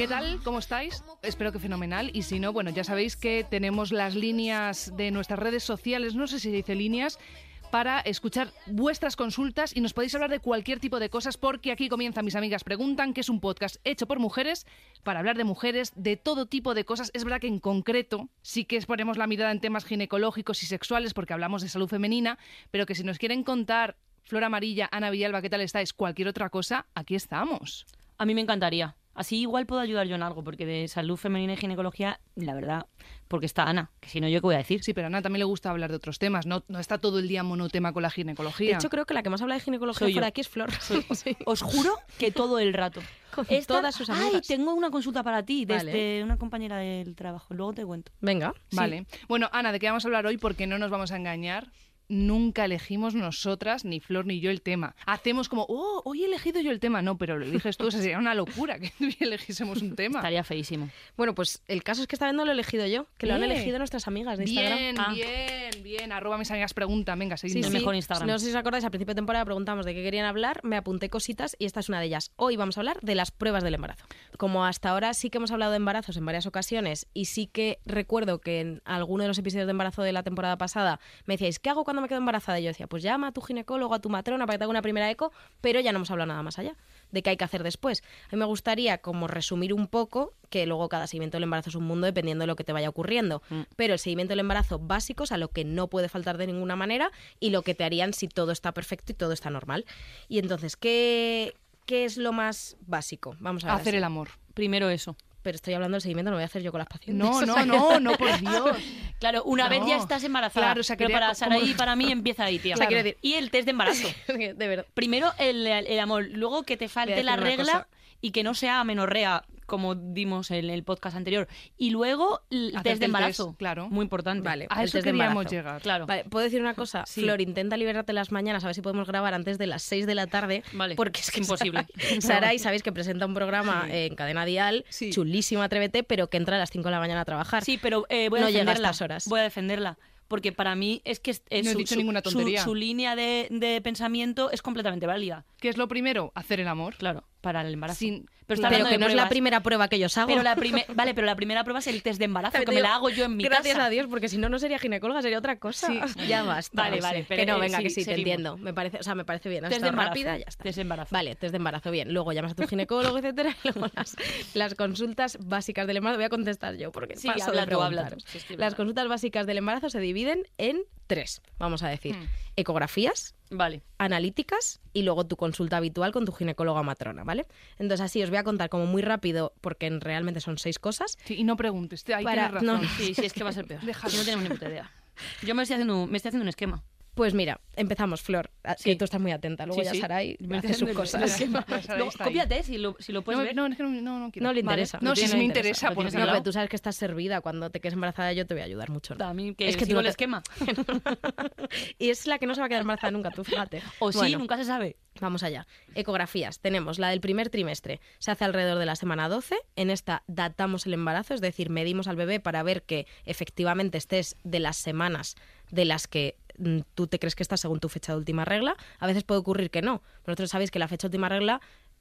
¿Qué tal? ¿Cómo estáis? Espero que fenomenal. Y si no, bueno, ya sabéis que tenemos las líneas de nuestras redes sociales, no sé si dice líneas, para escuchar vuestras consultas y nos podéis hablar de cualquier tipo de cosas porque aquí comienza Mis Amigas Preguntan, que es un podcast hecho por mujeres para hablar de mujeres, de todo tipo de cosas. Es verdad que en concreto sí que ponemos la mirada en temas ginecológicos y sexuales porque hablamos de salud femenina, pero que si nos quieren contar Flor Amarilla, Ana Villalba, ¿qué tal estáis? Cualquier otra cosa, aquí estamos. A mí me encantaría. Así igual puedo ayudar yo en algo, porque de salud femenina y ginecología, la verdad, porque está Ana, que si no, ¿yo qué voy a decir? Sí, pero a Ana también le gusta hablar de otros temas, no, no está todo el día monotema con la ginecología. De hecho, creo que la que más habla de ginecología Soy yo. fuera de aquí es Flor. Sí. Os juro que todo el rato. Con Esta- todas sus Ay, amigas. tengo una consulta para ti desde Vale. una compañera del trabajo. Luego te cuento. Venga. Vale. Bueno, Ana, ¿de qué vamos a hablar hoy? Porque no nos vamos a engañar. Nunca elegimos nosotras, ni Flor ni yo, el tema. Hacemos como, oh, hoy he elegido yo el tema. No, pero lo eliges tú. O sea, sería una locura que elegísemos un tema. Estaría feísimo. Bueno, pues el caso es que esta vez no lo he elegido yo, que lo han elegido nuestras amigas de Instagram. Bien, Ah. bien, bien. Arroba mis amigas preguntan. Venga, Sí, seguimos. Sí. mejor Instagram. No sé si os acordáis, al principio de temporada preguntamos de qué querían hablar, me apunté cositas y esta es una de ellas. Hoy vamos a hablar de las pruebas del embarazo. Como hasta ahora sí que hemos hablado de embarazos en varias ocasiones y sí que recuerdo que en alguno de los episodios de embarazo de la temporada pasada me decíais, ¿qué hago cuando me quedo embarazada? Y yo decía, pues llama a tu ginecólogo, a tu matrona para que te haga una primera eco, pero ya no hemos hablado nada más allá de qué hay que hacer después. A mí me gustaría como resumir un poco que luego cada seguimiento del embarazo es un mundo dependiendo de lo que te vaya ocurriendo. Mm. Pero el seguimiento del embarazo básicos a lo que no puede faltar de ninguna manera y lo que te harían si todo está perfecto y todo está normal. Y entonces, ¿qué, qué es lo más básico? Vamos a ver. Hacer así. el amor. Primero eso. Pero estoy hablando del seguimiento, no lo voy a hacer yo con las pacientes. No, no, no, no, por Dios. Claro, una No. vez ya estás embarazada. Claro, o sea, pero para co- Sara como- y para mí empieza ahí, tía. O sea, quiero decir- Y el test de embarazo. De verdad. Primero el, el amor, luego que te falte la regla cosa. y que no sea amenorrea, como dimos en el podcast anterior. Y luego el test de embarazo. test, claro. Muy importante. Vale. A eso queríamos embarazo. llegar. Claro. Vale, ¿puedo decir una cosa? Sí. Flor, intenta liberarte las mañanas a ver si podemos grabar antes de las 6 de la tarde. Vale, Porque es que imposible. Sarai- Sarai, sabéis que presenta un programa en Cadena Dial, Sí. chulísimo, atrévete, pero que entra a las 5 de la mañana a trabajar. Sí, pero eh, voy a No llega a defenderla. estas horas. Voy a defenderla. Porque para mí es que es- es No he su, dicho su- ninguna su- tontería. su línea de, de pensamiento es completamente válida. ¿Qué es lo primero? Hacer el amor. Claro, para el embarazo. Sin- pero que no es la primera prueba que yo hago. Pero la vale, pero la primera prueba es el test de embarazo, que me la hago yo en mi Gracias casa. a Dios, porque si no, no sería ginecóloga, sería otra cosa. Sí. Ya basta. Vale, vale, pero, que no, eh, venga, sí, que sí, te entiendo. Me parece, o sea, me parece bien. Test de embarazo. rápida, ya está. Test de embarazo. Vale, test de embarazo, bien. Luego llamas a tu ginecólogo, etcétera. Y luego las, las consultas básicas del embarazo. Voy a contestar yo, porque Sí, paso habla de tú, habla tú. Sí, las consultas básicas del embarazo se dividen en tres, vamos a decir. Hmm. Ecografías, Vale. analíticas y luego tu consulta habitual con tu ginecóloga matrona, ¿vale? Entonces así os voy a contar como muy rápido, porque en- realmente son seis cosas. Sí, y no preguntes. Ahí Para- tienes razón. no. Sí, sí, es que va a ser peor. Si no tenemos ni puta idea. Yo me estoy haciendo, me estoy haciendo un esquema. Pues mira, empezamos, Flor. a- Sí. Que tú estás muy atenta. Luego Sí, ya sí. Sarai hace sus cosas. ahí. Cópiate si lo, si lo puedes No, ver. no, es que no, no, no quiero. No le Vale. interesa. No, Lo si me interesa. tienes Pues al No, pero tú sabes que estás servida. Cuando te quedes embarazada yo te voy a ayudar mucho. ¿no? A mí que Es que sigo no el te- esquema. y es la que no se va a quedar embarazada nunca, tú fíjate. O sí, nunca se sabe. Vamos allá. Ecografías. Tenemos la del primer trimestre. Se hace alrededor de la semana 12. En esta datamos el embarazo, es decir, medimos al bebé para ver que efectivamente estés de las semanas de las que tú te crees que estás según tu fecha de última regla. A veces puede ocurrir que no. Vosotros sabéis que la fecha de última regla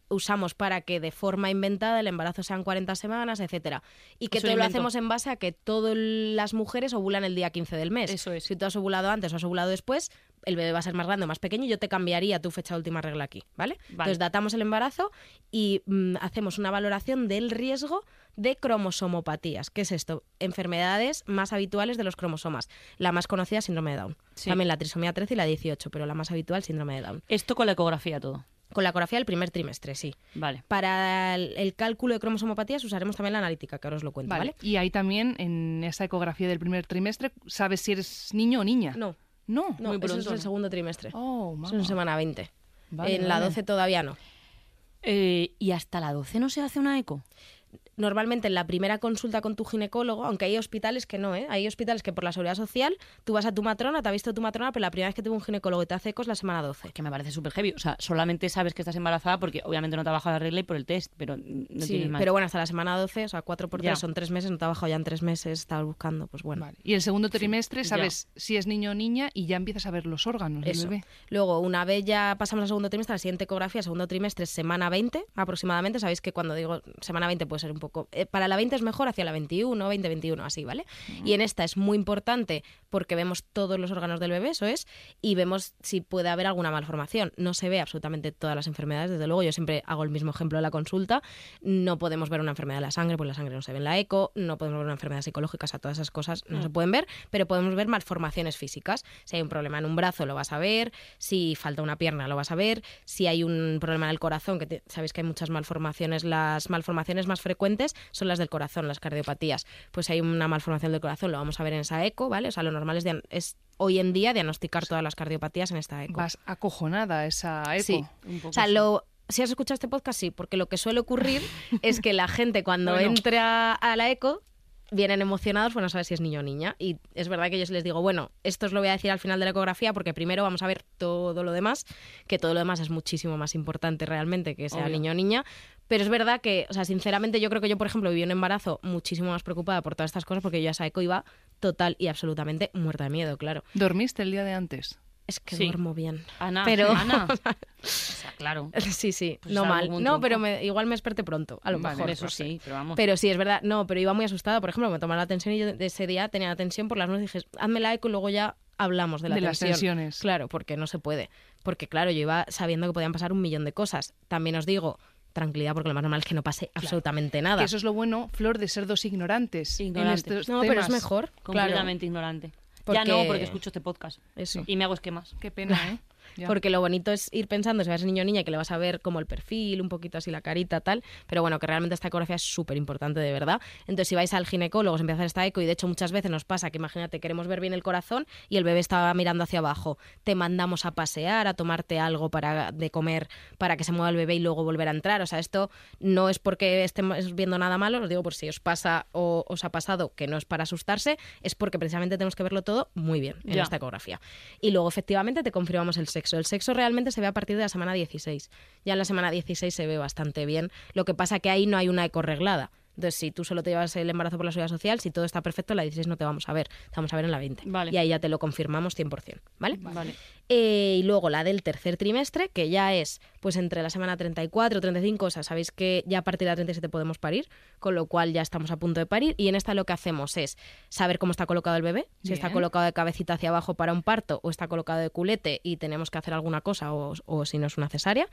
usamos para que de forma inventada el embarazo sean 40 semanas, etcétera. Y que todo lo hacemos en base a que todas las mujeres ovulan el día 15 del mes. Eso es. Si tú has ovulado antes o has ovulado después, el bebé va a ser más grande o más pequeño y yo te cambiaría tu fecha de última regla aquí, ¿vale? Entonces datamos el embarazo y mm, hacemos una valoración del riesgo de cromosomopatías. ¿Qué es esto? Enfermedades más habituales de los cromosomas. La más conocida, síndrome de Down. Sí. También la trisomía 13 y la 18, pero la más habitual, síndrome de Down. Esto con la ecografía todo. Con la ecografía del primer trimestre, sí. Vale. Para el, el cálculo de cromosomopatías usaremos también la analítica, que ahora os lo cuento, ¿vale? Vale. Y ahí también, en esa ecografía del primer trimestre, sabes si eres niño o niña. No, No. no, Muy eso es pronto, el ¿no? segundo trimestre. Oh, Eso es en semana 20. Vale, en la vale. 12 todavía no. Eh, ¿Y hasta la 12 no se hace una eco? Normalmente en la primera consulta con tu ginecólogo, aunque hay hospitales que no, ¿eh? hay hospitales que por la seguridad social tú vas a tu matrona, te ha visto tu matrona, pero la primera vez que tuvo un ginecólogo y te hace ecos la semana 12. Que me parece súper heavy. O sea, solamente sabes que estás embarazada porque obviamente no te ha bajado la regla y por el test, pero no sí, tienes más. pero bueno, hasta la semana 12, o sea, 4 por 3 Ya. son 3 meses, no te ha bajado ya en 3 meses, estabas buscando, pues bueno. Vale. Y el segundo trimestre sabes si es niño o niña y ya empiezas a ver los órganos del bebé. Luego, una vez ya pasamos al segundo trimestre, la siguiente ecografía, segundo trimestre, semana 20 aproximadamente. Sabéis que cuando digo semana 20, pues puede ser un poco... eh, para la 20 es mejor hacia la 21, 20, 21, así, ¿vale? Y en esta es muy importante porque vemos todos los órganos del bebé, eso es, y vemos si puede haber alguna malformación. No se ve absolutamente todas las enfermedades, desde luego, yo siempre hago el mismo ejemplo en la consulta. No podemos ver una enfermedad de la sangre, pues la sangre no se ve en la eco, no podemos ver una enfermedad psicológica, o sea, todas esas cosas no se pueden ver, pero podemos ver malformaciones físicas. Si hay un problema en un brazo, lo vas a ver, si falta una pierna, lo vas a ver, si hay un problema en el corazón, que te- sabéis que hay muchas malformaciones, las malformaciones más frecuentes son las del corazón, las cardiopatías. Pues hay una malformación del corazón, lo vamos a ver en esa eco, ¿vale? O sea, lo normal es, es hoy en día diagnosticar todas las cardiopatías en esta eco. Vas acojonada esa eco. Sí. Un poco O sea, lo, si has escuchado este podcast, sí, porque lo que suele ocurrir es que la gente cuando Bueno. entra a la eco vienen emocionados, pues no sabes si es niño o niña. Y es verdad que yo les digo, bueno, esto os lo voy a decir al final de la ecografía porque primero vamos a ver todo lo demás, que todo lo demás es muchísimo más importante realmente que sea Obvio. niño o niña. Pero es verdad que, o sea, sinceramente yo creo que yo, por ejemplo, viví un embarazo muchísimo más preocupada por todas estas cosas porque yo a esa eco iba total y absolutamente muerta de miedo, claro. ¿Dormiste el día de antes? Es que Sí. duermo bien. Ana, Pero- Ana. O sea, claro. Sí, sí, Pues no mal. No, pero me- igual me desperté pronto, a lo Vale, mejor. eso no sé. sí, pero vamos. Pero sí, es verdad. No, pero iba muy asustada. Por ejemplo, me tomaba la tensión y yo de ese día tenía la tensión por las noches. Dije, hazme la eco y luego ya hablamos de la De las tensiones. Claro, porque no se puede. Porque claro, yo iba sabiendo que podían pasar un millón de cosas. También os digo, tranquilidad, porque lo más normal es que no pase absolutamente nada. Que eso es lo bueno, Flor, de ser dos ignorantes. Ignorantes. En estos No, pero es temas. mejor. Claro. completamente ignorante. Porque- Ya no, porque escucho este podcast. Eso. Y me hago esquemas. Qué pena, ¿eh? Ya. Porque lo bonito es ir pensando si vas a niño o niña que le vas a ver como el perfil, un poquito así la carita, tal. Pero bueno, que realmente esta ecografía es súper importante, de verdad. Entonces, si vais al ginecólogo, os empieza a hacer esta eco y de hecho muchas veces nos pasa que imagínate, queremos ver bien el corazón y el bebé está mirando hacia abajo. Te mandamos a pasear, a tomarte algo para de comer para que se mueva el bebé y luego volver a entrar. O sea, esto no es porque estemos viendo nada malo, os digo por si os pasa o os ha pasado que no es para asustarse, es porque precisamente tenemos que verlo todo muy bien en Ya. esta ecografía. Y luego, efectivamente, te confirmamos el sexo. El sexo realmente se ve a partir de la semana 16. Ya en la semana 16 se ve bastante bien. Lo que pasa que ahí no hay una eco reglada. Entonces, si tú solo te llevas el embarazo por la seguridad social, si todo está perfecto, en la 16 no te vamos a ver. Te vamos a ver en la 20. Vale. Y ahí ya te lo confirmamos 100%. ¿Vale? Vale. Eh, y luego la del tercer trimestre, que ya es pues entre la semana 34 35, o sea, sabéis que ya a partir de la 37 podemos parir, con lo cual ya estamos a punto de parir. Y en esta lo que hacemos es saber cómo está colocado el bebé, si está colocado de cabecita hacia abajo para un parto o está colocado de culete y tenemos que hacer alguna cosa o, o si no es una cesárea.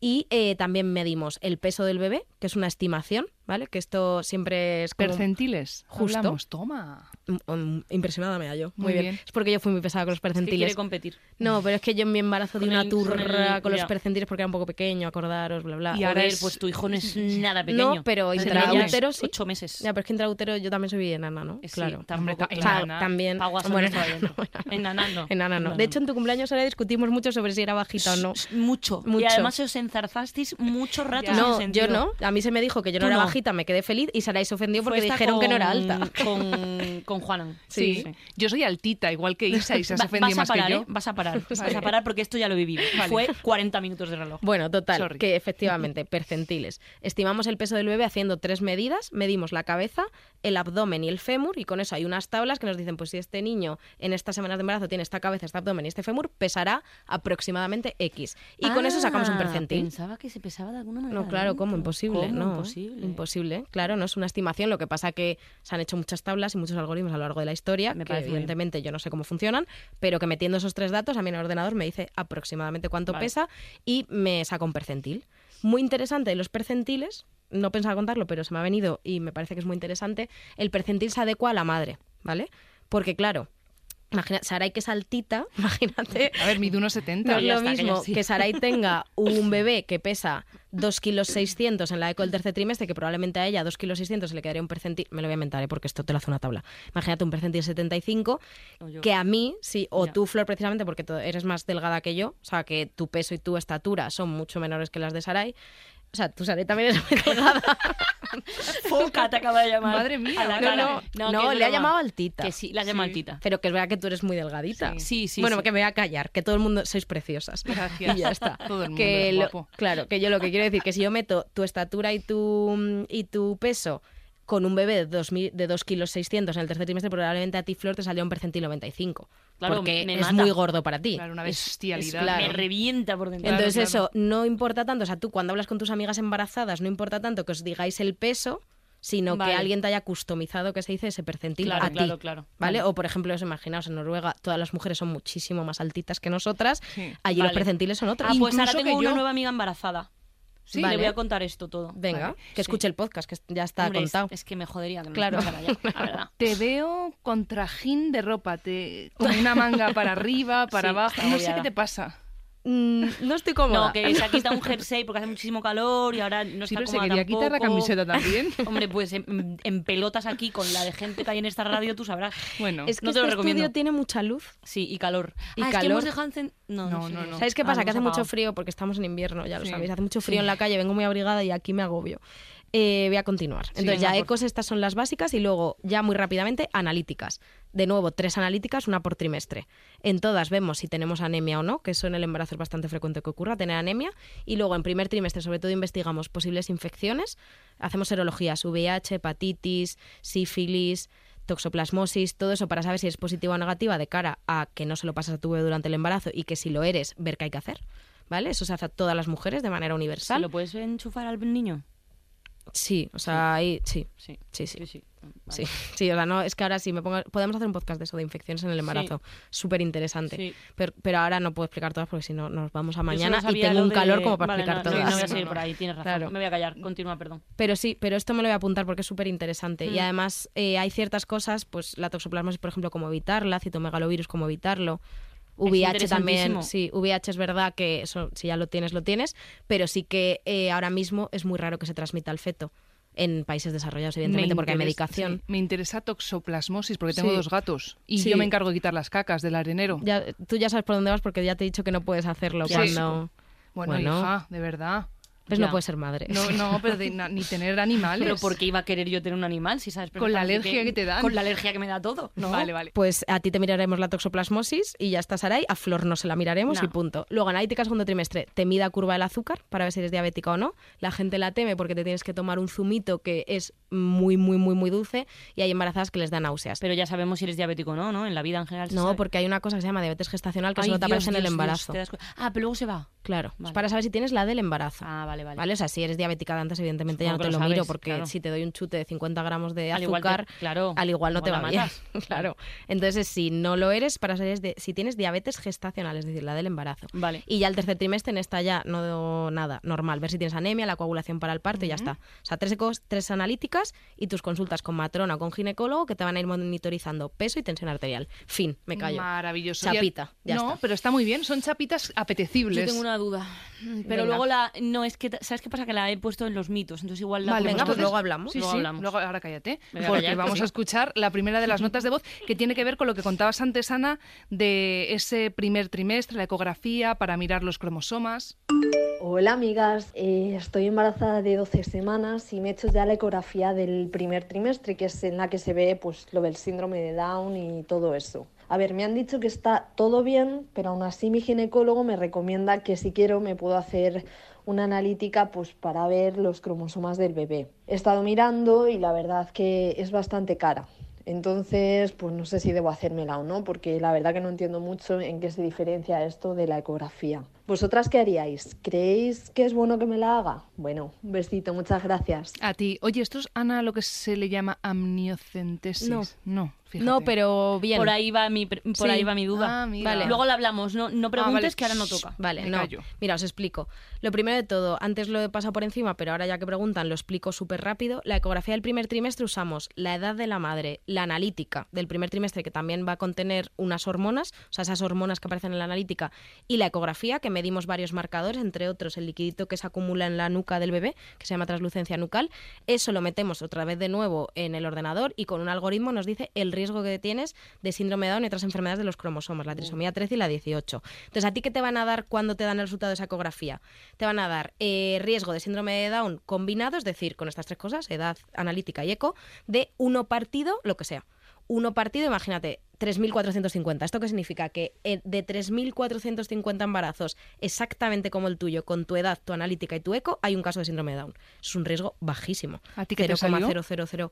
Y eh, también medimos el peso del bebé, que es una estimación, ¿vale? Que esto siempre es como... Percentiles. Justo. Hablamos, toma. Mm, mm, impresionada me da yo. Muy, Muy bien. bien. Es porque yo fui muy pesada con los Es que percentiles. quiere competir. No, pero es que yo en mi embarazo di una el- con turra el- con los percentiles porque era un poco pequeño, acordaros, bla, bla. Y ahora es- pues tu hijo no es nada pequeño. No, pero intraútero ya sí. Ocho meses. Ya, pero es que intraútero yo también soy enana, ¿no? Sí, claro. tampoco, O sea, enana. también... Aguas bueno, no. Enana no. enana no. De hecho, en tu cumpleaños ahora discutimos mucho sobre si era bajita o no. Mucho. Mucho. Y además os enzarzasteis mucho rato sin No, yo sentido. no. A mí se me dijo que yo no Tú era no. bajita, me quedé feliz y Saray se ofendió porque Fue esta dijeron que no era con- alta. Con, con Juanan. Sí. Yo soy altita, igual que Isa, y se has Va- ofendido vas a más parar, que yo. ¿eh? Vas a parar. Vas a parar porque esto ya lo he vivido. Vale. Fue 40 minutos de reloj. Bueno, total, Sorry. que efectivamente, percentiles. Estimamos el peso del bebé haciendo tres medidas, medimos la cabeza, el abdomen y el fémur, y con eso hay unas tablas que nos dicen, pues si este niño en estas semanas de embarazo tiene esta cabeza, este abdomen y este fémur, pesará aproximadamente X. Y con eso sacamos un Ah, percentil. Pensaba que se pesaba de alguna manera. No, claro. ¿cómo? Imposible, ¿Cómo? no. Imposible. Imposible, claro, no es una estimación. Lo que pasa que se han hecho muchas tablas y muchos algoritmos a lo largo de la historia, Me que parece bien. evidentemente yo no sé cómo funcionan, pero que metiendo esos tres datos a mí en el ordenador me dice aproximadamente cuánto Vale. pesa y me saca un percentil. Muy interesante los percentiles, no pensaba contarlo, pero se me ha venido y me parece que es muy interesante, el percentil se adecua a la madre, ¿vale? Porque claro, imagina, Saray que es altita, imagínate, A ver, mide unos 70. no es lo que mismo sí. que Saray tenga un bebé que pesa 2 kilos 600 en la eco del tercer trimestre, que probablemente a ella 2 kilos 600 se le quedaría un percentil, me lo voy a inventar ¿eh? porque esto te lo hace una tabla. Imagínate un percentil 75, O yo. que a mí, sí, o Ya. tú, Flor, precisamente porque eres más delgada que yo, o sea, que tu peso y tu estatura son mucho menores que las de Saray. O sea, tu Saray también es muy delgada. Foca te acaba de llamar. Madre mía, a la No, cara. no, no, es le ha llamado altita. Que sí, la llama Sí. altita. Pero que es verdad que tú eres muy delgadita. Sí. Sí, sí. bueno, sí. que me voy a callar, que todo el mundo sois preciosas. Gracias. Y ya está. Todo el mundo que es lo- guapo. claro, que yo lo que quiero decir que si yo meto tu estatura y tu, y tu peso con un bebé de 2, de 2 kilos 600 en el tercer trimestre, probablemente a ti, Flor, te salió un percentil 95. Claro, porque me es mata. muy gordo para ti. Claro, una Es- es bestialidad. claro. Me revienta por dentro. Entonces claro. eso no importa tanto, o sea, tú cuando hablas con tus amigas embarazadas, no importa tanto que os digáis el peso, sino Vale. que alguien te haya customizado, que se dice, ese percentil Claro, a ti. claro, claro. ¿Vale? O, por ejemplo, os imaginaos, en Noruega todas las mujeres son muchísimo más altitas que nosotras. Sí. Allí los percentiles son otros. Ah, pues ahora tengo una yo- nueva amiga embarazada. Sí, Le voy a contar esto todo. Venga, Vale, que escuche el podcast, que ya está Hombre, contado. Es, que me jodería que me Claro. la verdad. Te veo con trajín de ropa, te, con una manga para arriba, para Sí, abajo. No sé qué te pasa. Mm, no estoy cómoda. No, que se ha quitado un jersey porque hace muchísimo calor y ahora no Sí, está pero se quería quitar la camiseta también. Hombre, pues en, en pelotas aquí con la de gente que hay en esta radio, tú sabrás. Bueno, es que no te lo este recomiendo. estudio tiene mucha luz. Sí, y calor. Y ah, es que calor. hemos dejado encen- No, No, sé. no, no. ¿Sabéis qué Ah, pasa? lo que hace mucho frío porque estamos en invierno, ya lo Sí. sabéis. Hace mucho frío en la calle, vengo muy abrigada y aquí me agobio. Eh, voy a continuar. Entonces, ya por ecos, estas son las básicas y luego, ya muy rápidamente, analíticas. De nuevo, tres analíticas, una por trimestre. En todas vemos si tenemos anemia o no, que eso en el embarazo es bastante frecuente que ocurra, tener anemia. Y luego, en primer trimestre, sobre todo, investigamos posibles infecciones. Hacemos serologías, VIH, hepatitis, sífilis, toxoplasmosis, todo eso para saber si es positiva o negativa de cara a que no se lo pasas a tu bebé durante el embarazo y que si lo eres, ver qué hay que hacer. ¿Vale? Eso se hace a todas las mujeres de manera ¿Se universal. lo puedes enchufar al niño? Sí, o sea, ahí sí. Sí. Sí, sí. sí. Sí, sí, o sea, no, es que ahora sí me pongo. Podemos hacer un podcast de eso, de infecciones en el embarazo. Súper interesante. Sí. Pero, pero ahora no puedo explicar todas porque si no nos vamos a mañana y tengo un de- calor como para Vale, explicar no, sí, todas. No voy a seguir por ahí, tienes razón. Claro. Me voy a callar. Continúa, perdón. Pero sí, pero esto me lo voy a apuntar porque es súper interesante. Y Mm. además eh, hay ciertas cosas, pues la toxoplasmosis, por ejemplo, cómo evitarla, citomegalovirus, cómo evitarlo. VIH también, sí, VIH es verdad que eso, si ya lo tienes, lo tienes, pero sí que eh, ahora mismo es muy raro que se transmita al feto en países desarrollados, evidentemente, porque hay medicación. sí, me interesa toxoplasmosis porque tengo Sí. dos gatos y Sí. yo me encargo de quitar las cacas del arenero. Ya, tú ya sabes por dónde vas porque ya te he dicho que no puedes hacerlo cuando... Bueno, Bueno. hija, de verdad. Pues Ya. no puedes ser madre. No, no, pero de- na- ni tener animales. Pero ¿por qué iba a querer yo tener un animal si sabes Con la alergia que te dan. Con la alergia que me da todo. ¿no? Vale, vale. Pues a ti te miraremos la toxoplasmosis y ya está Saray. A Flor no se la miraremos No. y punto. Luego, analítica segundo trimestre, te mida curva del azúcar para ver si eres diabética o no. La gente la teme porque te tienes que tomar un zumito que es muy, muy, muy, muy dulce y hay embarazadas que les da náuseas. Pero ya sabemos si eres diabético o no, ¿no? En la vida en general. no, sabe. porque hay una cosa que se llama diabetes gestacional que Ay, solo te Dios, aparece en el Dios, embarazo. Ah, pero luego se va. Claro, Vale. para saber si tienes la del embarazo. Ah, vale, vale. ¿Vale? O sea, si eres diabética de antes, evidentemente ya no te lo, lo miro, porque claro. si te doy un chute de 50 gramos de Al igual te- azúcar, claro, al igual no te va bien. claro. Entonces, si no lo eres, para saber de- si tienes diabetes gestacional, es decir, la del embarazo. Vale. Y ya el tercer trimestre en esta ya no nada, normal. Ver si tienes anemia, la coagulación para el parto y ya está. O sea, tres, ecos, tres analíticas y tus consultas con matrona o con ginecólogo que te van a ir monitorizando peso y tensión arterial. Fin, me callo. Maravilloso. Chapita, ya no, está. pero está muy bien. Son chapitas apetecibles. Yo tengo una duda. Pero Venga. luego la. No, es que. ¿Sabes qué pasa? Que la he puesto en los mitos. Entonces igual la. Vale, Venga, pues luego hablamos. Sí, Luego sí, hablamos. luego- ahora cállate. Me voy a Porque callar, vamos sí. a escuchar la primera de las notas de voz que tiene que ver con lo que contabas antes, Ana, de ese primer trimestre, la ecografía para mirar los cromosomas. Hola amigas, Eh, estoy embarazada de 12 semanas y me he hecho ya la ecografía del primer trimestre, que es en la que se ve pues, lo del síndrome de Down y todo eso. A ver, me han dicho que está todo bien, pero aún así mi ginecólogo me recomienda que si quiero me puedo hacer una analítica pues, para ver los cromosomas del bebé. He estado mirando y la verdad que es bastante cara. Entonces, pues no sé si debo hacérmela o no, porque la verdad que no entiendo mucho en qué se diferencia esto de la ecografía. ¿Vosotras qué haríais? ¿Creéis que es bueno que me la haga? Bueno, un besito, muchas gracias. A ti. Oye, esto es, Ana, lo que se le llama amniocentesis. No. No, fíjate. No, pero bien. Por ahí va mi, por Sí. ahí va mi duda. Ah. Vale. Luego la hablamos. No, no preguntes vale. que ahora no toca. Vale, Me no. callo. Mira, os explico. Lo primero de todo, antes lo he pasado por encima, pero ahora ya que preguntan lo explico súper rápido. La ecografía del primer trimestre usamos la edad de la madre, la analítica del primer trimestre, que también va a contener unas hormonas, o sea, esas hormonas que aparecen en la analítica, y la ecografía, que medimos varios marcadores, entre otros el liquidito que se acumula en la nuca del bebé, que se llama translucencia nucal. Eso lo metemos otra vez de nuevo en el ordenador y con un algoritmo nos dice el riesgo que tienes de síndrome de Down y otras enfermedades de los cromosomas, la trisomía 13 y la 18. Entonces, ¿a ti qué te van a dar cuando te dan el resultado de esa ecografía? Te van a dar eh, riesgo de síndrome de Down combinado, es decir, con estas tres cosas, edad, analítica y eco, de uno partido, lo que sea. Uno partido, imagínate, 3.450. ¿Esto qué significa? Que eh, de 3.450 embarazos exactamente como el tuyo, con tu edad, tu analítica y tu eco, hay un caso de síndrome de Down. Es un riesgo bajísimo. ¿A ti qué te salió? 0,000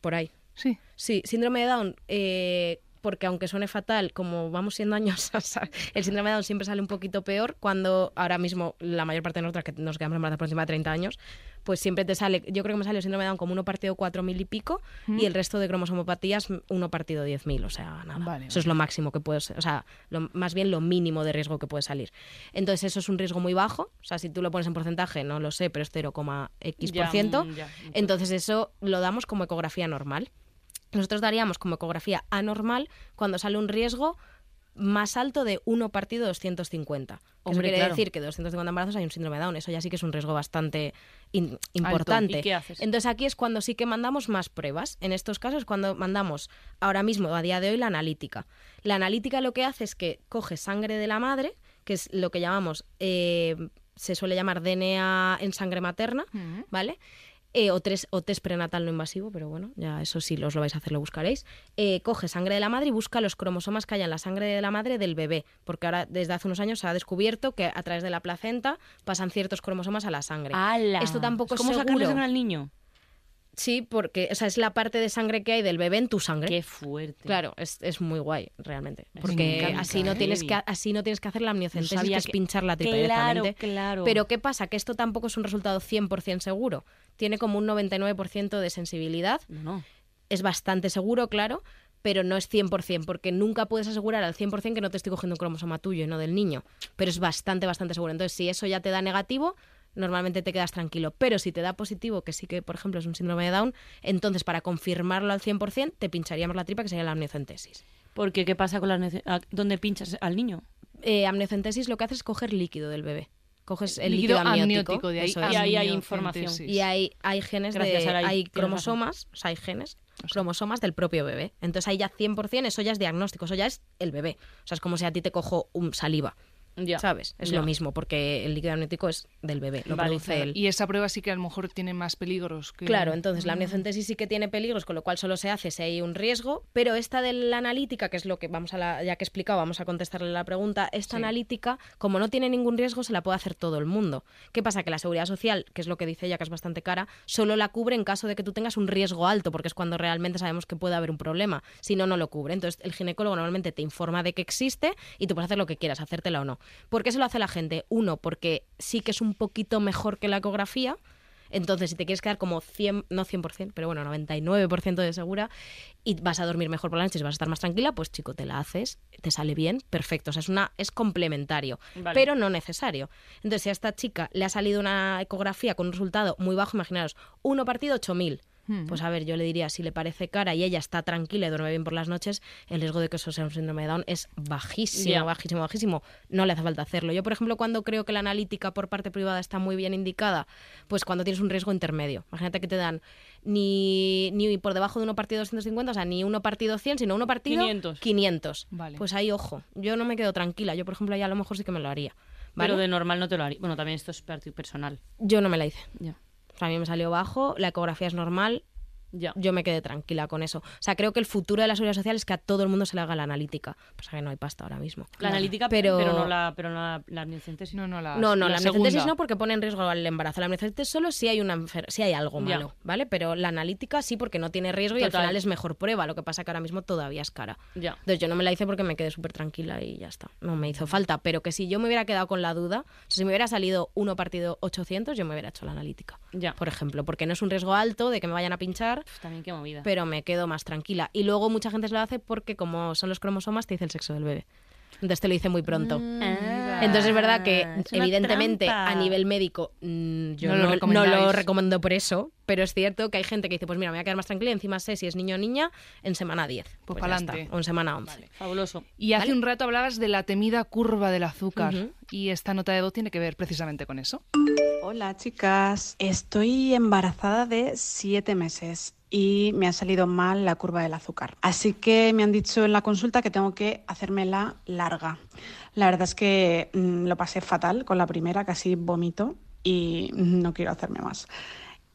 por ahí. Sí. Sí, síndrome de Down, eh, porque aunque suene fatal, como vamos siendo años, el síndrome de Down siempre sale un poquito peor cuando ahora mismo la mayor parte de nosotras que nos quedamos embarazadas por encima de 30 años, pues siempre te sale, yo creo que me sale el síndrome de Down como uno partido 4.000 y pico y el resto de cromosomopatías uno partido 10.000, o sea, nada. Vale, eso es lo máximo que puedes, o sea, lo- más bien lo mínimo de riesgo que puede salir. Entonces eso es un riesgo muy bajo, o sea, si tú lo pones en porcentaje, no lo sé, pero es 0,x Ya, por ciento. mm, ya. Entonces eso lo damos como ecografía normal. Nosotros daríamos como ecografía anormal cuando sale un riesgo más alto de 1 partido 250. Que eso Hombre, quiere claro. decir que de 250 embarazos hay un síndrome de Down. Eso ya sí que es un riesgo bastante in- importante. ¿Y qué haces? Entonces aquí es cuando sí que mandamos más pruebas. En estos casos cuando mandamos ahora mismo, a día de hoy, la analítica. La analítica lo que hace es que coge sangre de la madre, que es lo que llamamos, eh, se suele llamar DNA en sangre materna. ¿vale? Eh, o, tres, o test prenatal no invasivo, pero bueno, ya eso sí los lo vais a hacer, lo buscaréis. Eh, coge sangre de la madre y busca los cromosomas que haya en la sangre de la madre del bebé, porque ahora desde hace unos años se ha descubierto que a través de la placenta pasan ciertos cromosomas a la sangre. Esto tampoco es ¿Cómo sacarle seguro. sangre al niño? Sí, porque o sea, es la parte de sangre que hay del bebé en tu sangre. Qué fuerte. Claro, es, es muy guay, realmente. Me Porque encanta, así no, tienes que, así no tienes que hacer la amniocentesis, sabía que es pinchar la tripa Claro, directamente. claro. Pero ¿qué pasa? Que esto tampoco es un resultado 100% seguro. Tiene como un 99% de sensibilidad. No, no. Es bastante seguro, claro, pero no es 100%, porque nunca puedes asegurar al 100% que no te estoy cogiendo un cromosoma tuyo y no del niño. Pero es bastante, bastante seguro. Entonces, si eso ya te da negativo, normalmente te quedas tranquilo. Pero si te da positivo, que sí que, por ejemplo, es un síndrome de Down, entonces para confirmarlo al 100%, te pincharíamos la tripa, que sería la amniocentesis. Porque, ¿qué pasa con ah, ¿Dónde pinchas al niño? Eh, amniocentesis lo que hace es coger líquido del bebé. Coges el Líquido líquido, amniótico, amniótico, de ahí eso es. Y ahí hay información. Y hay, hay genes Gracias, de, Saray, hay cromosomas, o sea, hay genes, cromosomas del propio bebé. Entonces ahí ya 100%, eso ya es diagnóstico, eso ya es el bebé. O sea, es como si a ti te cojo un saliva, Ya. ¿sabes? Es Ya. lo mismo, porque el líquido amniótico es del bebé, lo Vale, produce claro. él. Y esa prueba sí que a lo mejor tiene más peligros. Que... Claro, entonces la amniocentesis sí que tiene peligros, con lo cual solo se hace si hay un riesgo, pero esta de la analítica, que es lo que vamos a la, ya que he explicado, vamos a contestarle la pregunta, esta Sí. analítica, como no tiene ningún riesgo, se la puede hacer todo el mundo. ¿Qué pasa? Que la seguridad social, que es lo que dice ella, que es bastante cara, solo la cubre en caso de que tú tengas un riesgo alto, porque es cuando realmente sabemos que puede haber un problema. Si no, no lo cubre. Entonces el ginecólogo normalmente te informa de que existe y tú puedes hacer lo que quieras, hacértela o no. ¿Por qué se lo hace la gente? Uno, porque sí que es un poquito mejor que la ecografía. Entonces, si te quieres quedar como 100, no 100%, pero bueno, 99% de segura y vas a dormir mejor por la noche y vas a estar más tranquila, pues chico, te la haces, te sale bien, perfecto. O sea, es, una, es complementario, Vale. pero no necesario. Entonces, si a esta chica le ha salido una ecografía con un resultado muy bajo, imaginaros, uno partido 8000. Hmm. Pues a ver, yo le diría, si le parece cara y ella está tranquila y duerme bien por las noches, el riesgo de que eso sea un síndrome de Down es bajísimo, bajísimo, bajísimo. No le hace falta hacerlo. Yo, por ejemplo, cuando creo que la analítica por parte privada está muy bien indicada, pues cuando tienes un riesgo intermedio. Imagínate que te dan ni, ni por debajo de uno partido 250, o sea, ni uno partido 100, sino uno partido 500. 500. Vale. Pues ahí, ojo, yo no me quedo tranquila. Yo, por ejemplo, ya a lo mejor sí que me lo haría. ¿vale? Pero de normal no te lo haría. Bueno, también esto es personal. Yo no me la hice. Ya. Sea, a mí me salió bajo, la ecografía es normal, Ya. yo me quedé tranquila con eso. O sea, creo que el futuro de la seguridad social es que a todo el mundo se le haga la analítica. Pues que no hay pasta ahora mismo. La analítica, Pero- pero, no la, pero no la, la amniocentesis. No, no, la, No, no, la, amniocentesis segunda. no porque pone en riesgo al embarazo. La amniocentesis solo si hay una enfer- si hay algo Ya. malo, ¿vale? Pero la analítica sí porque no tiene riesgo y al final es mejor prueba. Lo que pasa que ahora mismo todavía es cara. Ya. Entonces yo no me la hice porque me quedé súper tranquila y ya está. No me hizo falta. Pero que si yo me hubiera quedado con la duda, o sea, si me hubiera salido uno partido 800, yo me hubiera hecho la analítica. Ya. Por ejemplo, porque no es un riesgo alto de que me vayan a pinchar, También qué movida. pero me quedo más tranquila. Y luego mucha gente se lo hace porque como son los cromosomas, te dice el sexo del bebé. Entonces te lo dice muy pronto. Ah, Entonces es verdad que es una evidentemente trampa. a nivel médico mm, yo No no, lo no recomendáis. lo recomiendo por eso, pero es cierto que hay gente que dice, pues mira, me voy a quedar más tranquila, encima sé si es niño o niña en semana 10. Pues ya pa'lante. está, O en semana 11. Fabuloso. Y hace un rato hablabas de la temida curva del azúcar. Y esta nota de voz tiene que ver precisamente con eso. Hola chicas, estoy embarazada de siete meses y me ha salido mal la curva del azúcar. Así que me han dicho en la consulta que tengo que hacérmela larga. La verdad es que mm, lo pasé fatal con la primera, casi vomito y no quiero hacerme más.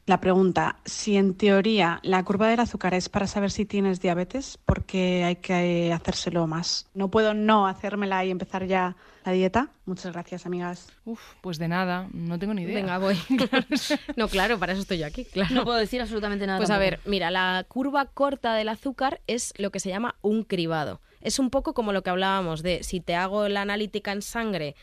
La pregunta, si en teoría la curva del azúcar es para saber si tienes diabetes, porque hay que hacérselo más. No puedo no hacérmela y empezar ya la dieta. Muchas gracias, amigas. Uf, pues de nada, no tengo ni idea. Venga, voy. no, claro, para eso estoy yo aquí, claro. No puedo decir absolutamente nada. Pues a ver, mira, la curva corta del azúcar es lo que se llama un cribado. Es un poco como lo que hablábamos de si te hago la analítica en sangre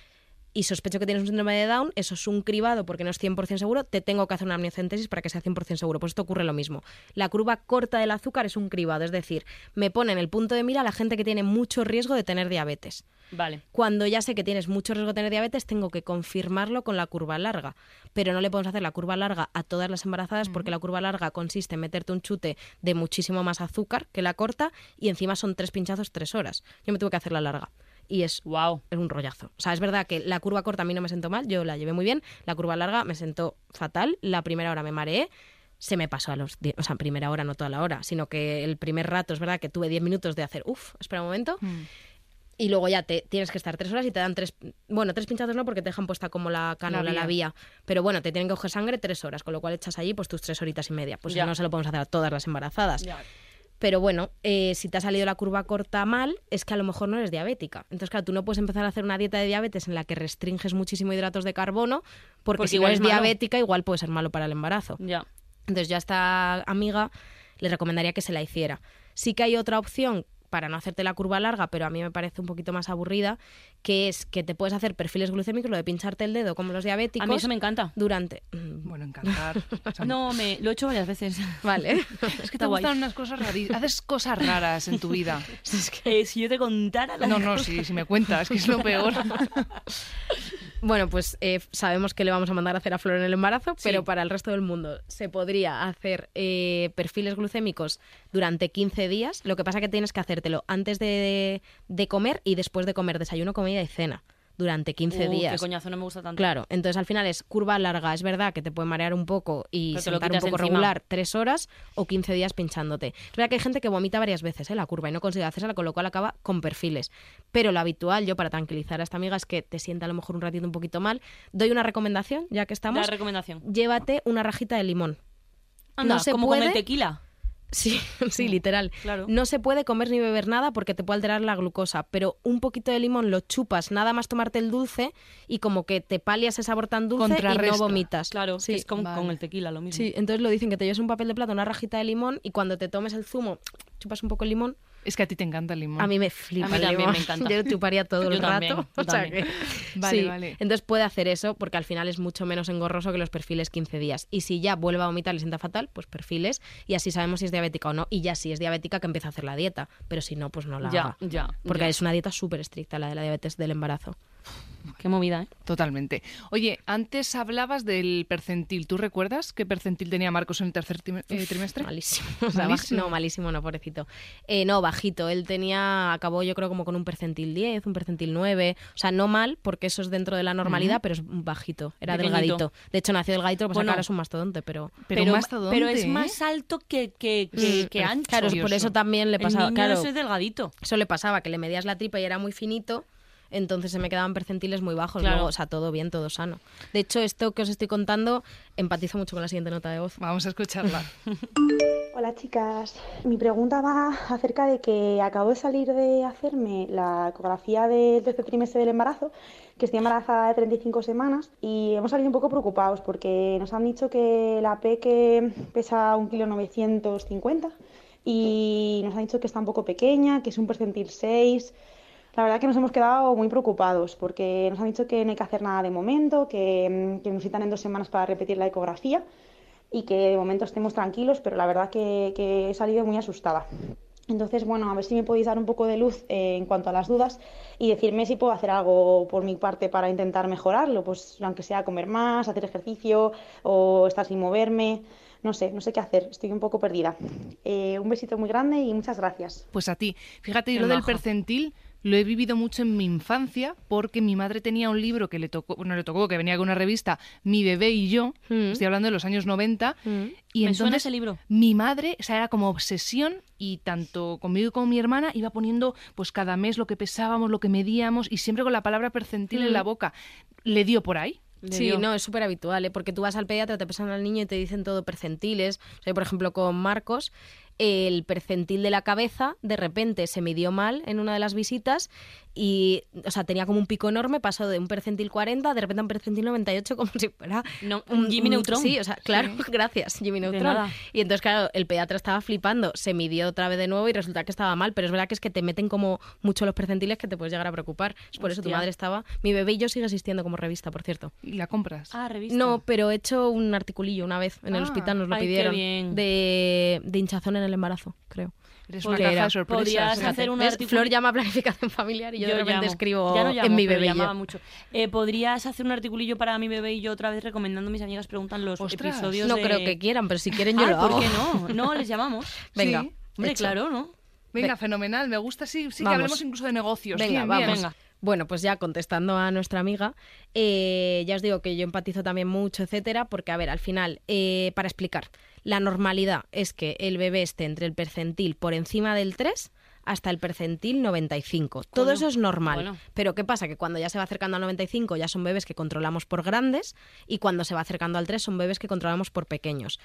y sospecho que tienes un síndrome de Down, eso es un cribado porque no es 100% seguro, te tengo que hacer una amniocentesis para que sea 100% seguro. Pues esto ocurre lo mismo. La curva corta del azúcar es un cribado, es decir, me pone en el punto de mira a la gente que tiene mucho riesgo de tener diabetes. Vale. Cuando ya sé que tienes mucho riesgo de tener diabetes, tengo que confirmarlo con la curva larga. Pero no le podemos hacer la curva larga a todas las embarazadas porque la curva larga consiste en meterte un chute de muchísimo más azúcar que la corta y encima son tres pinchazos, tres horas. Yo me tuve que hacer la larga. Y es, Wow. es un rollazo. O sea, es verdad que la curva corta a mí no me sentó mal, yo la llevé muy bien. La curva larga me sentó fatal. La primera hora me mareé. Se me pasó a los 10, o sea, primera hora, no toda la hora, sino que el primer rato es verdad que tuve 10 minutos de hacer, uff, espera un momento, Mm. y luego ya te tienes que estar tres horas y te dan tres, bueno, tres pinchazos no porque te dejan puesta como la cánula, la vía. vía, pero bueno, te tienen que coger sangre tres horas, con lo cual echas allí pues tus tres horitas y media. Pues Ya. no se lo podemos hacer a todas las embarazadas. Pero bueno, eh, si te ha salido la curva corta mal, es que a lo mejor no eres diabética. Entonces, claro, tú no puedes empezar a hacer una dieta de diabetes en la que restringes muchísimo hidratos de carbono, porque, Porque si igual eres malo. diabética, igual puede ser malo para el embarazo. Ya. Entonces yo a esta amiga le recomendaría que se la hiciera. Sí que hay otra opción para no hacerte la curva larga, pero a mí me parece un poquito más aburrida, que es que te puedes hacer perfiles glucémicos, lo de pincharte el dedo como los diabéticos. A mí eso me encanta. Durante... Mm, Bueno, encantar. No, me lo he hecho varias veces. Vale. Es que Está te guay. gustan unas cosas rarísimas. Haces cosas raras en tu vida. Si yo te contara la No, no, si, si me cuentas, que es lo peor. Bueno, pues eh, sabemos que le vamos a mandar a hacer a Flor en el embarazo, Sí. pero para el resto del mundo se podría hacer eh, perfiles glucémicos durante 15 días. Lo que pasa que tienes que hacértelo antes de, de comer y después de comer desayuno, comida y cena durante 15 Uh, días. Qué coñazo, no me gusta tanto. Claro, entonces al final es curva larga, es verdad que te puede marear un poco y Pero sentar un poco encima. regular tres horas o 15 días pinchándote. Es verdad que hay gente que vomita varias veces ¿eh? la curva y no consigue hacérsela, con lo cual acaba con perfiles. Pero lo habitual, yo para tranquilizar a esta amiga, es que te sienta a lo mejor un ratito un poquito mal. Doy una recomendación, ya que La estamos. recomendación. Llévate una rajita de limón. Anda, No se como con el tequila. Sí, sí, literal. Claro. No se puede comer ni beber nada porque te puede alterar la glucosa, pero un poquito de limón lo chupas, nada más tomarte el dulce y como que te palias ese sabor tan dulce y no vomitas. Claro, sí. es con, vale. con el tequila lo mismo. Sí, entonces lo dicen que te lleves un papel de plata, una rajita de limón y cuando te tomes el zumo, chupas un poco el limón. Es que a ti te encanta el limón. A mí me flipa A mí el también limón. me encanta. Yo chuparía todo el Yo también, rato. yo o sea también. que- Vale, sí. vale. Entonces puede hacer eso porque al final es mucho menos engorroso que los perfiles 15 días. Y si ya vuelve a vomitar le sienta fatal, pues perfiles y así sabemos si es diabética o no. Y ya si es diabética que empieza a hacer la dieta. Pero si no, pues no la Ya, haga. ya. Porque ya. es una dieta súper estricta la de la diabetes del embarazo. Qué movida, ¿eh? Totalmente. Oye, antes hablabas del percentil. ¿Tú recuerdas qué percentil tenía Marcos en el tercer eh, trimestre? Malísimo. O sea, Malísimo. no, malísimo, no, pobrecito. Eh, no, bajito. Él tenía, acabó yo creo como con un percentil 10, un percentil 9. O sea, no mal, porque eso es dentro de la normalidad, pero es bajito. Era delgadito. De hecho, nació delgadito, pues Bueno. ahora es un mastodonte, pero... Pero, mastodonte, pero es ¿eh? más alto que, que, que, Mm, que pero- ancho. Claro, por eso también le El pasaba. niño claro, ese es delgadito. eso le pasaba, que le medías la tripa y era muy finito. Entonces se me quedaban percentiles muy bajos. Claro. Luego, o sea, todo bien, todo sano. De hecho, esto que os estoy contando empatizo mucho con la siguiente nota de voz. Vamos a escucharla. Hola chicas, mi pregunta va acerca de que acabo de salir de hacerme la ecografía del tercer trimestre del embarazo, que estoy embarazada de 35 semanas y hemos salido un poco preocupados porque nos han dicho que la peque pesa 1,950 kg y nos han dicho que está un poco pequeña, que es un percentil 6. La verdad que nos hemos quedado muy preocupados porque nos han dicho que no hay que hacer nada de momento, que, que nos citan en dos semanas para repetir la ecografía y que de momento estemos tranquilos, pero la verdad que, que he salido muy asustada. Entonces, bueno, a ver si me podéis dar un poco de luz eh, en cuanto a las dudas y decirme si puedo hacer algo por mi parte para intentar mejorarlo, pues aunque sea comer más, hacer ejercicio o estar sin moverme, no sé, no sé qué hacer, estoy un poco perdida. Eh, un besito muy grande y muchas gracias. Pues a ti. Fíjate, yo Qué lo del percentil lo he vivido mucho en mi infancia porque mi madre tenía un libro que le tocó, bueno, le tocó, que venía con una revista, Mi bebé y yo, Mm. estoy hablando de los años 90, y Me entonces suena ese libro. mi madre, o sea, era como obsesión y tanto conmigo con mi hermana iba poniendo pues cada mes lo que pesábamos, lo que medíamos y siempre con la palabra percentil en Mm. la boca. Le dio por ahí. Sí, no, es súper habitual, ¿eh? porque tú vas al pediatra, te pesan al niño y te dicen todo percentiles. O sea, por ejemplo, con Marcos, el percentil de la cabeza de repente se midió mal en una de las visitas y, o sea, tenía como un pico enorme, pasó de un percentil 40 de repente a un percentil 98 como si fuera No, un Jimmy Neutron. Sí, o sea, claro, gracias, Jimmy Neutron. Y entonces, claro, el pediatra estaba flipando, se midió otra vez de nuevo y resulta que estaba mal, pero es verdad que es que te meten como mucho los percentiles que te puedes llegar a preocupar. Es por eso tu Hostia. madre estaba... Mi bebé y yo sigue existiendo como revista, por cierto. ¿Y la compras? Ah, revista. No, pero he hecho un articulillo una vez en el Ah, hospital, nos lo ay, qué pidieron. bien. De, de hinchazón en el embarazo, creo. Eres una caja era- de sorpresas. podrías hacer un ¿Ves? artículo- Flor llama planificación familiar y yo, de repente llamo. escribo Ya no llamo, en mi bebé. y yo. llamaba mucho. Eh, ¿Podrías hacer un articulillo para mi bebé y yo otra vez recomendando? Mis amigas preguntan los Ostras. episodios No de- creo que quieran, pero si quieren yo Ay, lo ¿por hago. qué no? No, les llamamos. Venga, Sí. Hombre, hecho. claro, ¿no? Venga, fenomenal. Me gusta, sí, sí que hablemos incluso de negocios. Venga, Bien, vamos. bien. Venga. Bueno, pues ya contestando a nuestra amiga, eh, ya os digo que yo empatizo también mucho, etcétera, porque, a ver, al final, eh, para explicar, la normalidad es que el bebé esté entre el percentil por encima del 3 hasta el percentil 95. Todo Coño. eso es normal. Bueno. Pero ¿qué pasa? Que cuando ya se va acercando al 95 ya son bebés que controlamos por grandes y cuando se va acercando al 3 son bebés que controlamos por pequeños.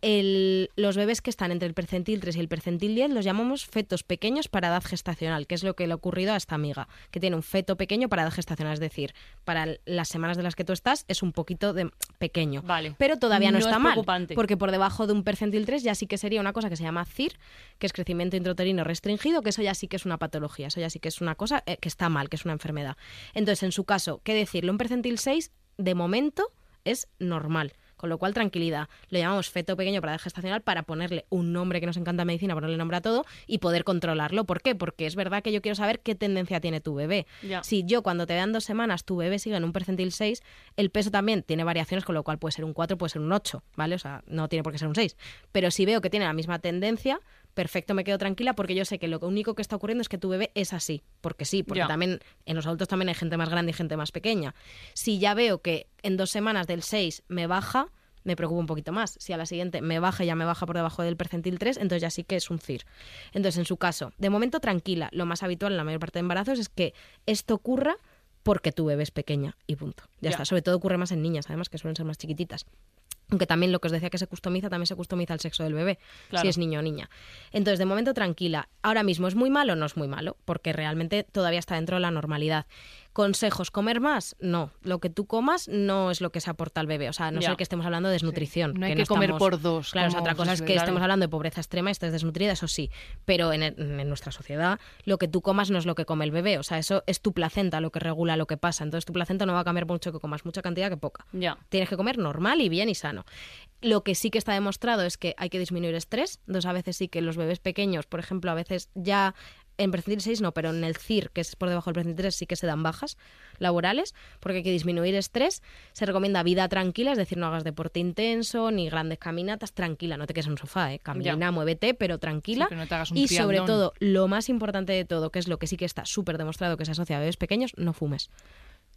El- los bebés que están entre el percentil 3 y el percentil 10 los llamamos fetos pequeños para edad gestacional, que es lo que le ha ocurrido a esta amiga, que tiene un feto pequeño para edad gestacional, es decir, para las semanas de las que tú estás es un poquito de pequeño. Vale. Pero todavía no, No está es mal, porque por debajo de un percentil 3 ya sí que sería una cosa que se llama CIR, que es crecimiento intrauterino restringido, que eso ya sí que es una patología, eso ya sí que es una cosa eh, que está mal, que es una enfermedad. Entonces, en su caso, ¿qué decirle? Un percentil 6, de momento, es normal. Con lo cual, tranquilidad. Lo llamamos feto pequeño para edad gestacional para ponerle un nombre que nos encanta en medicina, ponerle nombre a todo y poder controlarlo. ¿Por qué? Porque es verdad que yo quiero saber qué tendencia tiene tu bebé. Ya. Si yo cuando te vean dos semanas tu bebé sigue en un percentil 6, el peso también tiene variaciones, con lo cual puede ser un 4, puede ser un 8, ¿vale? O sea, no tiene por qué ser un 6. Pero si veo que tiene la misma tendencia, perfecto, me quedo tranquila porque yo sé que lo único que está ocurriendo es que tu bebé es así, porque sí, porque también en los adultos también hay gente más grande y gente más pequeña. Si ya veo que en dos semanas del 6 me baja, me preocupa un poquito más. Si a la siguiente me baja y ya me baja por debajo del percentil 3, entonces ya sí que es un CIR. Entonces, en su caso, de momento tranquila. Lo más habitual en la mayor parte de embarazos es que esto ocurra porque tu bebé es pequeña y punto. Ya, Ya. está. Sobre todo ocurre más en niñas, además, que suelen ser más chiquititas. Aunque también lo que os decía que se customiza, también se customiza el sexo del bebé, Claro. si es niño o niña. Entonces, de momento tranquila. Ahora mismo, ¿es muy malo? No es muy malo, porque realmente todavía está dentro de la normalidad. ¿Consejos? ¿Comer más? No. Lo que tú comas no es lo que se aporta al bebé. O sea, a no Ya. ser que estemos hablando de desnutrición. No hay que comer estamos- por dos, Claro, o sea, otra cosa es se que estemos hablando de pobreza extrema y estés desnutrida, eso sí. Pero en, en nuestra sociedad, lo que tú comas no es lo que come el bebé. O sea, eso es tu placenta lo que regula lo que pasa. Entonces, tu placenta no va a cambiar mucho que comas mucha cantidad que poca. Ya. Tienes que comer normal y bien y sano. Lo que sí que está demostrado es que hay que disminuir estrés. Entonces, a veces sí que los bebés pequeños, por ejemplo, a veces ya en percentil 6 no, pero en el CIR, que es por debajo del percentil 3, sí que se dan bajas laborales, porque hay que disminuir estrés. Se recomienda vida tranquila, es decir, no hagas deporte intenso, ni grandes caminatas, tranquila, no te quedes en un sofá, ¿eh? camina, Ya. muévete, pero tranquila. Sí, pero no te hagas un y sobre todo, lo más importante de todo, que es lo que sí que está súper demostrado que se asocia a bebés pequeños, no fumes.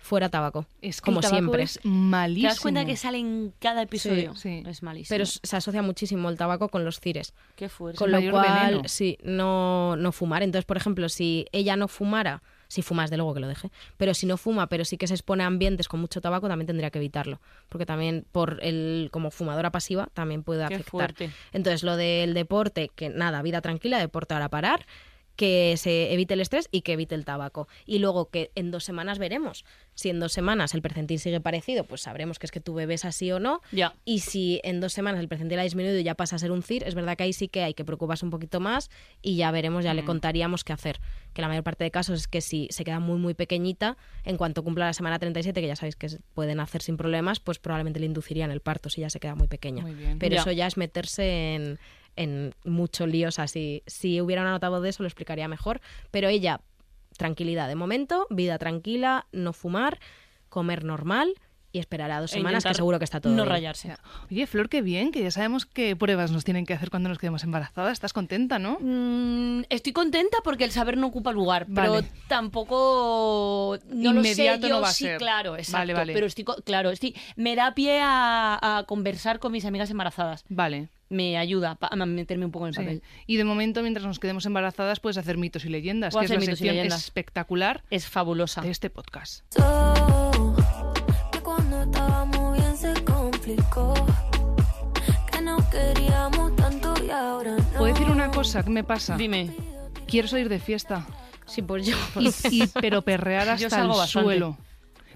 Fuera tabaco. Es que como el tabaco siempre. es malísimo. ¿Te das cuenta que sale en cada episodio? sí. Es malísimo. Pero se asocia muchísimo el tabaco con los cires. Qué fuerte. Con el lo mayor cual, veneno. sí, no, no fumar. Entonces, por ejemplo, si ella no fumara, si fuma, desde luego que lo deje, pero si no fuma, pero sí que se expone a ambientes con mucho tabaco, también tendría que evitarlo. Porque también, por el como fumadora pasiva, también puede Qué afectar. fuerte. Entonces, lo del deporte, que nada, vida tranquila, deporte ahora parar, que se evite el estrés y que evite el tabaco. Y luego que en dos semanas veremos. Si en dos semanas el percentil sigue parecido, pues sabremos que es que tu bebé es así o no. Ya. Y si en dos semanas el percentil ha disminuido y ya pasa a ser un CIR, es verdad que ahí sí que hay que preocuparse un poquito más y ya veremos, ya le contaríamos qué hacer. Que la mayor parte de casos es que si se queda muy, muy pequeñita, en cuanto cumpla la semana 37, que ya sabéis que pueden hacer sin problemas, pues probablemente le inducirían el parto si ya se queda muy pequeña. Muy. Pero Ya. eso ya es meterse en, en mucho lío. O sea, si, si hubiera una nota voz de eso, lo explicaría mejor. Pero ella, tranquilidad de momento, vida tranquila, no fumar, comer normal y esperar a dos E semanas, que seguro que está todo No bien. rayarse. Oye, Flor, qué bien, que ya sabemos qué pruebas nos tienen que hacer cuando nos quedemos embarazadas. ¿Estás contenta, no? Mm, estoy contenta porque el saber no ocupa lugar, Vale. pero tampoco no lo sé Inmediato yo no va a sí, ser. claro, exacto. Vale, vale. Pero estoy claro, estoy, me da pie a, a conversar con mis amigas embarazadas. Vale. Me ayuda a meterme un poco en el sí. papel. Y de momento, mientras nos quedemos embarazadas, puedes hacer mitos y leyendas, Puedo que es hacer la sección leyendas. espectacular Es fabulosa. de este podcast. que cuando estaba explicó que no queríamos tanto y ahora no. ¿Puedo decir una cosa que me pasa? Dime. Quiero salir de fiesta. Sí, pues yo. Y, y- pero perrear Yo hasta el bastante. suelo.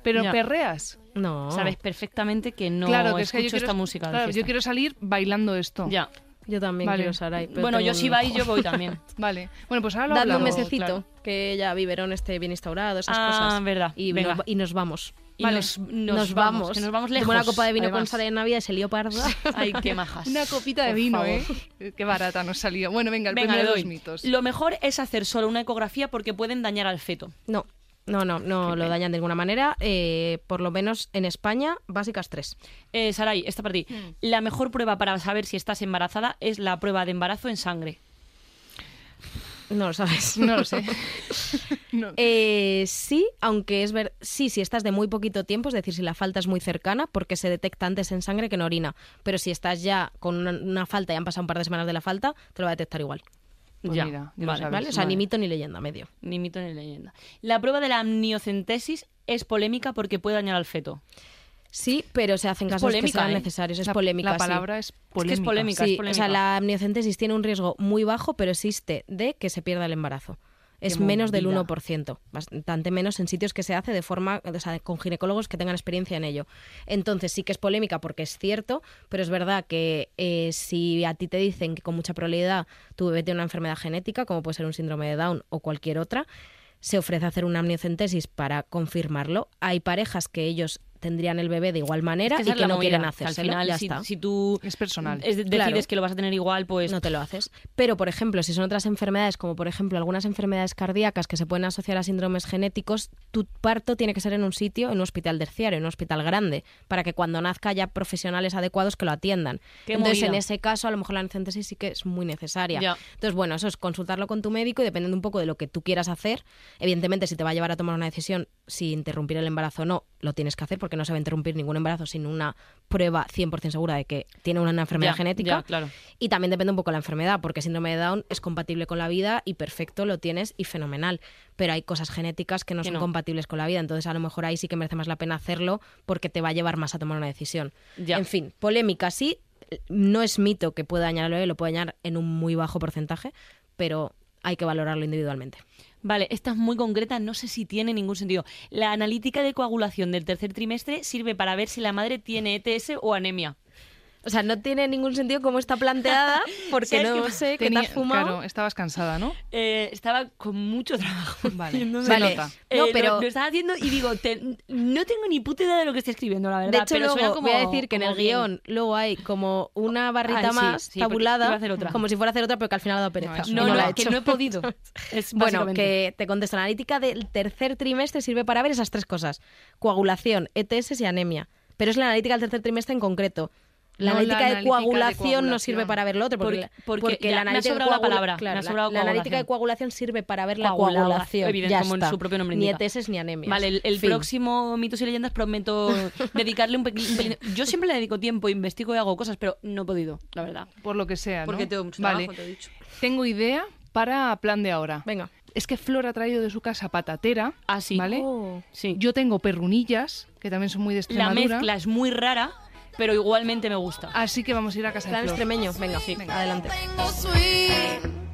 Pero Ya. perreas. No. Sabes perfectamente que no claro, que es que yo escucho quiero, esta música. Claro, yo quiero salir bailando esto. Ya. Yo también Vale. quiero Sarai. pero Bueno, yo si vais, yo voy también. Vale. Bueno, pues ahora lo Dadme un hablamos. mesecito, claro. que ya Viverón esté bien instaurado, esas Ah, cosas. verdad. Y, Venga. nos, y nos vamos. Y Vale. nos, nos, vamos, que nos vamos lejos. Tomo una copa de vino con además. Sara en Navidad y se lió parda. Ay, qué majas. Una copita de Por vino, favor. ¿eh? Qué barata nos salió. Bueno, venga, el Venga, primero de los mitos. Lo mejor es hacer solo una ecografía porque pueden dañar al feto. No, no, no, no lo dañan de ninguna manera. eh, por lo menos en España, básicas tres. Eh, Saray, esta para ti. La mejor prueba para saber si estás embarazada es la prueba de embarazo en sangre. No lo sabes. No lo sé. No. Eh, sí, aunque es ver, sí, si estás de muy poquito tiempo, es decir, si la falta es muy cercana, porque se detecta antes en sangre que en orina. Pero si estás ya con una, una falta y han pasado un par de semanas de la falta, te lo va a detectar igual. Pues ya, mira, ya vale, sabes. ¿Vale? O sea, vale. ni mito ni leyenda, medio. Ni mito ni leyenda. La prueba de la amniocentesis es polémica porque puede dañar al feto. Sí, pero se hacen Es casos que polémica, sean ¿eh? necesarios. Es La- polémica. La palabra es Es polémica. que es polémica. Sí, es o polémica. sea, la amniocentesis tiene un riesgo muy bajo, pero existe de que se pierda el embarazo. Es menos del movida. 1%, bastante menos en sitios que se hace de forma, o sea, con ginecólogos que tengan experiencia en ello. Entonces sí que es polémica porque es cierto, pero es verdad que eh, si a ti te dicen que con mucha probabilidad tu bebé tiene una enfermedad genética, como puede ser un síndrome de Down o cualquier otra, se ofrece hacer una amniocentesis para confirmarlo. Hay parejas que ellos tendrían el bebé de igual manera Es y que no movida, quieren hacérselo. Al final, ya si, está. si tú Es personal. es- decides Claro. que lo vas a tener igual, pues no te lo haces. Pero, por ejemplo, si son otras enfermedades, como por ejemplo algunas enfermedades cardíacas que se pueden asociar a síndromes genéticos, tu parto tiene que ser en un sitio, en un hospital terciario, en un hospital grande, para que cuando nazca haya profesionales adecuados que lo atiendan. Qué Entonces, movida. en ese caso, a lo mejor la amniocentesis sí que es muy necesaria. Ya. Entonces, bueno, eso es consultarlo con tu médico y dependiendo un poco de lo que tú quieras hacer, evidentemente, si te va a llevar a tomar una decisión si interrumpir el embarazo o no, lo tienes que hacer porque no se va a interrumpir ningún embarazo sin una prueba 100% segura de que tiene una enfermedad Ya, genética. ya, claro. Y también depende un poco de la enfermedad, porque síndrome de Down es compatible con la vida y perfecto, lo tienes y fenomenal. Pero hay cosas genéticas que no Que son no. compatibles con la vida, entonces a lo mejor ahí sí que merece más la pena hacerlo porque te va a llevar más a tomar una decisión. Ya. En fin, polémica sí, no es mito que pueda dañar al bebé, lo puede dañar en un muy bajo porcentaje, pero hay que valorarlo individualmente. Vale, esta es muy concreta, no sé si tiene ningún sentido. La analítica de coagulación del tercer trimestre sirve para ver si la madre tiene ETS o anemia. O sea, no tiene ningún sentido cómo está planteada, porque ¿Sabes no sé qué te has fumado. Claro, estabas cansada, ¿no? Eh, estaba con mucho trabajo. Vale, se Vale. nota. Eh, No, lo- pero- lo, estaba haciendo y digo, te- no tengo ni puta idea de lo que estoy escribiendo, la verdad. De hecho, pero suena luego como, voy a decir que en el bien. guion luego hay como una barrita Ah, sí, más sí, tabulada, a hacer otra. como si fuera a hacer otra, pero que al final ha dado pereza. y No, no, la he que hecho. no he podido. Es Bueno, que te contesto. La analítica del tercer trimestre sirve para ver esas tres cosas: coagulación, ETS y anemia. Pero es la analítica del tercer trimestre en concreto. La, No la analítica, de analítica de coagulación no coagulación. sirve para ver lo otro. Porque, Porque- porque ya, la me ha analítica de sobrado la coagula- palabra, me claro, ha la- analítica coagulación. de coagulación sirve para ver la Coagulación, coagulación. evidente, ya como en está. su propio nombre Ni. ETS ni anemias. Vale, el, próximo mitos y leyendas prometo dedicarle un, pelín. Yo siempre le dedico tiempo, investigo y hago cosas, pero no he podido, la verdad. Por lo que sea, ¿no? Porque tengo mucho Vale. trabajo, te he dicho. Tengo idea para plan de ahora. Venga. Es que Flor ha traído de su casa patatera. Ah, sí. ¿Vale? Oh. Sí. Yo tengo perrunillas, que también son muy de la mezcla es muy rara, pero igualmente me gusta. Así que vamos a ir a casa Plan de Flor. extremeño. Venga, Venga. adelante. Tengo sweet